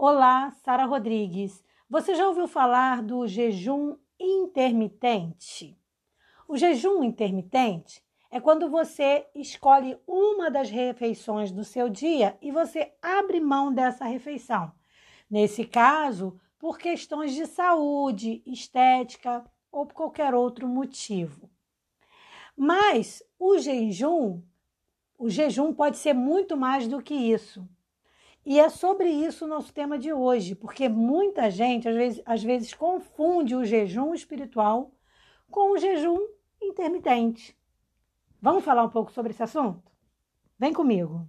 Olá, Sara Rodrigues. Você já ouviu falar do jejum intermitente? O jejum intermitente é quando você escolhe uma das refeições do seu dia e você abre mão dessa refeição. Nesse caso, por questões de saúde, estética ou por qualquer outro motivo. Mas o jejum, o jejum pode ser muito mais do que isso. E é sobre isso o nosso tema de hoje, porque muita gente às vezes, às vezes confunde o jejum espiritual com o jejum intermitente. Vamos falar um pouco sobre esse assunto? Vem comigo.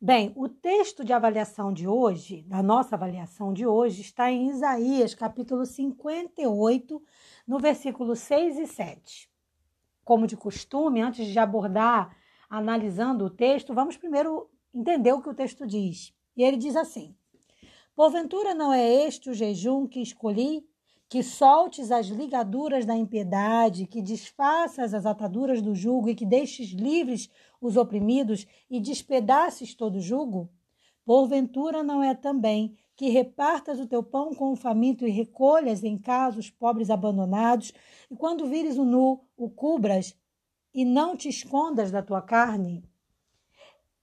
Bem, o texto de avaliação de hoje, da nossa avaliação de hoje, está em Isaías, capítulo 58, no versículo 6 e 7 como de costume, antes de abordar analisando o texto, vamos primeiro entender o que o texto diz. E ele diz assim: Porventura não é este o jejum que escolhi? Que soltes as ligaduras da impiedade, que desfaças as ataduras do jugo e que deixes livres os oprimidos e despedaces todo jugo? Porventura não é também que repartas o teu pão com o faminto e recolhas em casa os pobres abandonados, e quando vires o nu, o cubras e não te escondas da tua carne?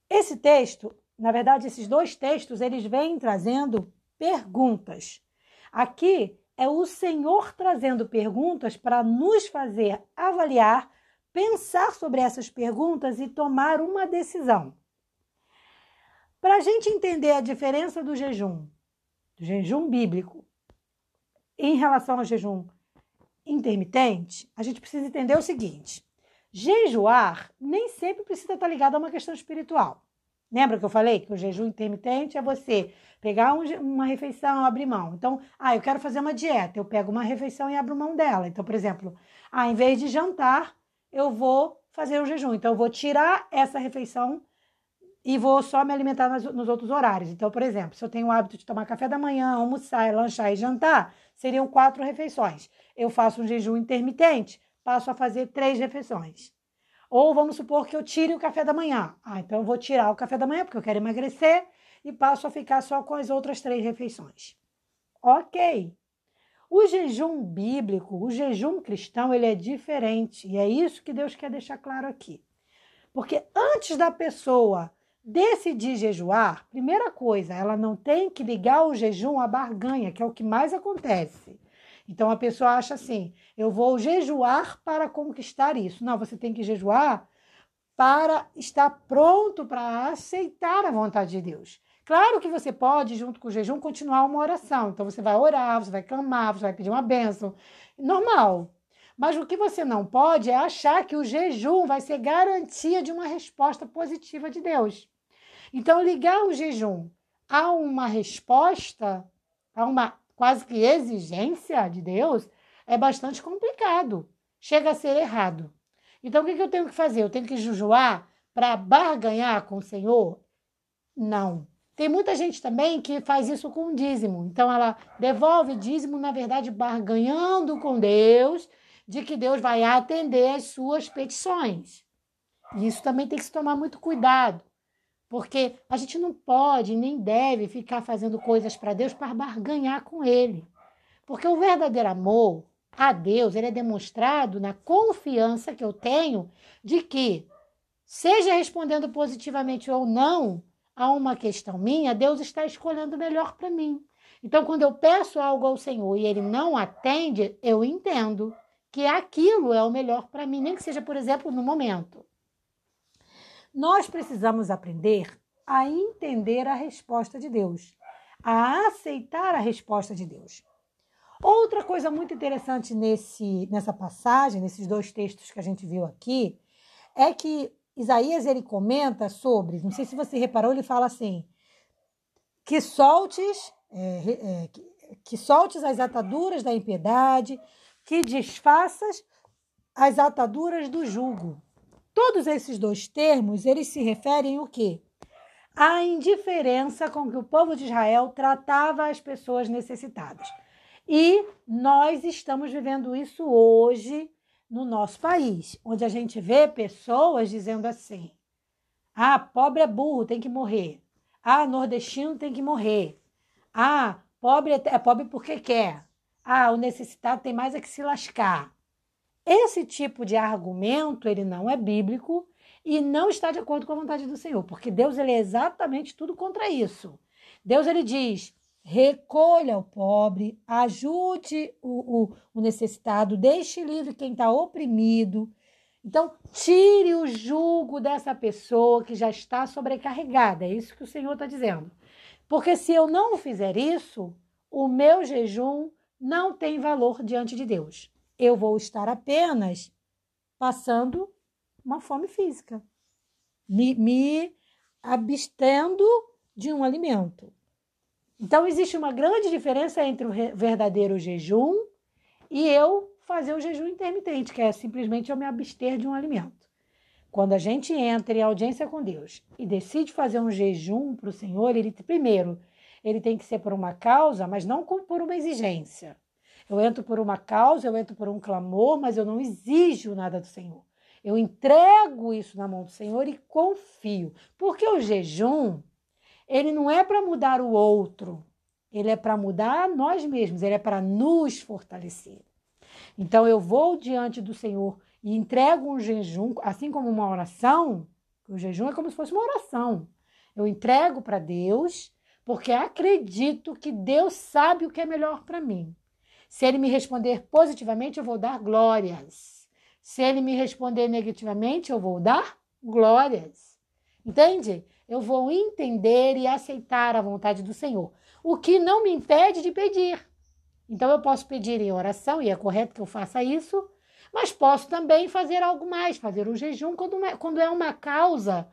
Esse texto, na verdade, esses dois textos, eles vêm trazendo perguntas. Aqui é o Senhor trazendo perguntas para nos fazer avaliar, pensar sobre essas perguntas e tomar uma decisão. Para a gente entender a diferença do jejum jejum bíblico em relação ao jejum intermitente, a gente precisa entender o seguinte: jejuar nem sempre precisa estar ligado a uma questão espiritual. Lembra que eu falei que o jejum intermitente é você pegar um, uma refeição, abrir mão. Então, ah, eu quero fazer uma dieta, eu pego uma refeição e abro mão dela. Então, por exemplo, ah, em vez de jantar, eu vou fazer o jejum. Então, eu vou tirar essa refeição e vou só me alimentar nas, nos outros horários. Então, por exemplo, se eu tenho o hábito de tomar café da manhã, almoçar, lanchar e jantar, seriam quatro refeições. Eu faço um jejum intermitente, passo a fazer três refeições. Ou vamos supor que eu tire o café da manhã. Ah, então eu vou tirar o café da manhã porque eu quero emagrecer e passo a ficar só com as outras três refeições. Ok. O jejum bíblico, o jejum cristão, ele é diferente e é isso que Deus quer deixar claro aqui. Porque antes da pessoa decidir jejuar, primeira coisa, ela não tem que ligar o jejum à barganha, que é o que mais acontece. Então a pessoa acha assim: eu vou jejuar para conquistar isso. Não, você tem que jejuar para estar pronto para aceitar a vontade de Deus. Claro que você pode, junto com o jejum, continuar uma oração. Então você vai orar, você vai clamar, você vai pedir uma bênção. Normal. Mas o que você não pode é achar que o jejum vai ser garantia de uma resposta positiva de Deus. Então, ligar o jejum a uma resposta, a uma quase que exigência de Deus, é bastante complicado. Chega a ser errado. Então, o que, eu tenho que fazer? Eu tenho que jejuar para barganhar com o Senhor? Não. Tem muita gente também que faz isso com dízimo. Então, ela devolve dízimo, na verdade, barganhando com Deus, de que Deus vai atender as suas petições. E isso também tem que se tomar muito cuidado. Porque a gente não pode nem deve ficar fazendo coisas para Deus para barganhar com Ele. Porque o verdadeiro amor a Deus ele é demonstrado na confiança que eu tenho de que, seja respondendo positivamente ou não a uma questão minha, Deus está escolhendo o melhor para mim. Então, quando eu peço algo ao Senhor e Ele não atende, eu entendo que aquilo é o melhor para mim, nem que seja, por exemplo, no momento. Nós precisamos aprender a entender a resposta de Deus, a aceitar a resposta de Deus. Outra coisa muito interessante nesse, nessa passagem, nesses dois textos que a gente viu aqui, é que Isaías ele comenta sobre, não sei se você reparou, ele fala assim, que soltes, é, é, que, que soltes as ataduras da impiedade, que desfaças as ataduras do jugo. Todos esses dois termos, eles se referem o quê? À indiferença com que o povo de Israel tratava as pessoas necessitadas. E nós estamos vivendo isso hoje no nosso país, onde a gente vê pessoas dizendo assim: Ah, pobre é burro, tem que morrer. Ah, nordestino tem que morrer. Ah, pobre é, é pobre porque quer. Ah, o necessitado tem mais é que se lascar. Esse tipo de argumento, ele não é bíblico e não está de acordo com a vontade do Senhor, porque Deus ele é exatamente tudo contra isso. Deus ele diz: recolha o pobre, ajude o, o, o necessitado, deixe livre quem está oprimido. Então, tire o jugo dessa pessoa que já está sobrecarregada. É isso que o Senhor está dizendo. Porque se eu não fizer isso, o meu jejum não tem valor diante de Deus. Eu vou estar apenas passando uma fome física, me, me abstendo de um alimento. Então, existe uma grande diferença entre o verdadeiro jejum e eu fazer o jejum intermitente, que é simplesmente eu me abster de um alimento. Quando a gente entra em audiência com Deus e decide fazer um jejum para o Senhor, ele primeiro, ele tem que ser por uma causa, mas não por uma exigência. Eu entro por uma causa, eu entro por um clamor, mas eu não exijo nada do Senhor. Eu entrego isso na mão do Senhor e confio. Porque o jejum, ele não é para mudar o outro, ele é para mudar nós mesmos, ele é para nos fortalecer. Então eu vou diante do Senhor e entrego um jejum, assim como uma oração, o jejum é como se fosse uma oração. Eu entrego para Deus, porque acredito que Deus sabe o que é melhor para mim. Se ele me responder positivamente, eu vou dar glórias. Se ele me responder negativamente, eu vou dar glórias. Entende? eu vou entender e aceitar a vontade do Senhor, o que não me impede de pedir. Então eu posso pedir em oração, e é correto que eu faça isso, mas posso também fazer algo mais, fazer o jejum quando, quando é uma causa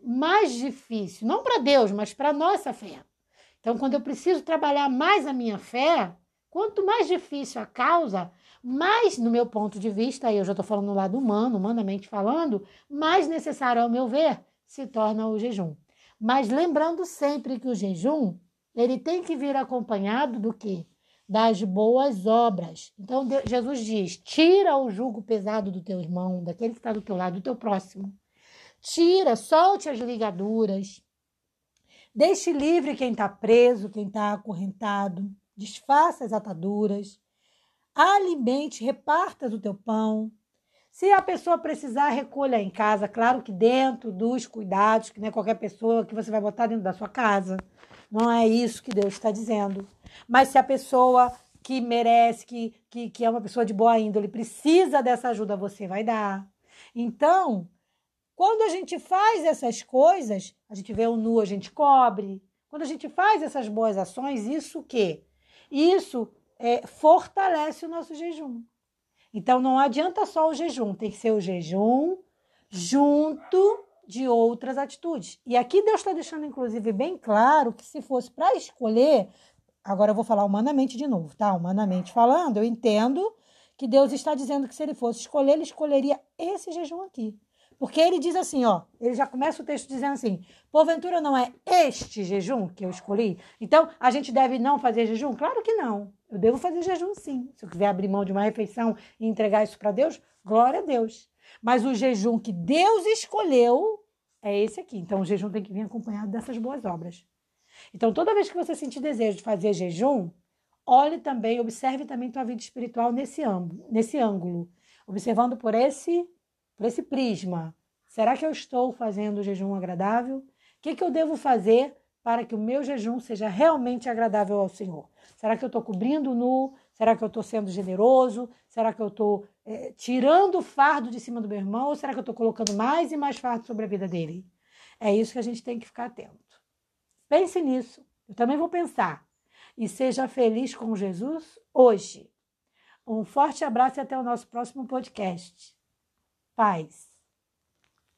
mais difícil, não para Deus, mas para a nossa fé. Então, quando eu preciso trabalhar mais a minha fé, quanto mais difícil a causa, mais, no meu ponto de vista, eu já estou falando no lado humano, humanamente falando, mais necessário, ao meu ver, se torna o jejum. Mas lembrando sempre que o jejum, ele tem que vir acompanhado do que? Das boas obras. Então Jesus diz: tira o jugo pesado do teu irmão, daquele que está do teu lado, do teu próximo. Tira, solte as ligaduras. Deixe livre quem está preso, quem está acorrentado. Desfaça as ataduras. Alimente, reparta do teu pão. Se a pessoa precisar, recolha em casa, claro que dentro dos cuidados, que não é qualquer pessoa que você vai botar dentro da sua casa. Não é isso que Deus está dizendo. Mas se a pessoa que merece, que, que, que é uma pessoa de boa índole, precisa dessa ajuda, você vai dar. Então, quando a gente faz essas coisas, a gente vê o nu, a gente cobre. Quando a gente faz essas boas ações, isso o quê? Isso é, fortalece o nosso jejum. Então não adianta só o jejum, tem que ser o jejum junto de outras atitudes. E aqui Deus está deixando, inclusive, bem claro que se fosse para escolher, agora eu vou falar humanamente de novo, tá? Humanamente falando, eu entendo que Deus está dizendo que se ele fosse escolher, ele escolheria esse jejum aqui. Porque ele diz assim, ó, ele já começa o texto dizendo assim: porventura não é este jejum que eu escolhi? Então, a gente deve não fazer jejum? Claro que não. Eu devo fazer jejum sim. Se eu quiser abrir mão de uma refeição e entregar isso para Deus, glória a Deus. Mas o jejum que Deus escolheu é esse aqui. Então o jejum tem que vir acompanhado dessas boas obras. Então toda vez que você sentir desejo de fazer jejum, olhe também, observe também tua vida espiritual nesse ângulo, nesse ângulo, observando por esse por esse prisma. Será que eu estou fazendo o jejum agradável? O que, que eu devo fazer para que o meu jejum seja realmente agradável ao Senhor? Será que eu estou cobrindo nu? Será que eu estou sendo generoso? Será que eu estou é, tirando o fardo de cima do meu irmão? Ou será que eu estou colocando mais e mais fardo sobre a vida dele? É isso que a gente tem que ficar atento. Pense nisso. Eu também vou pensar. E seja feliz com Jesus hoje. Um forte abraço e até o nosso próximo podcast. Paz.